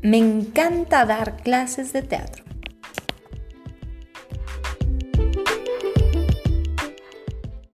Me encanta dar clases de teatro.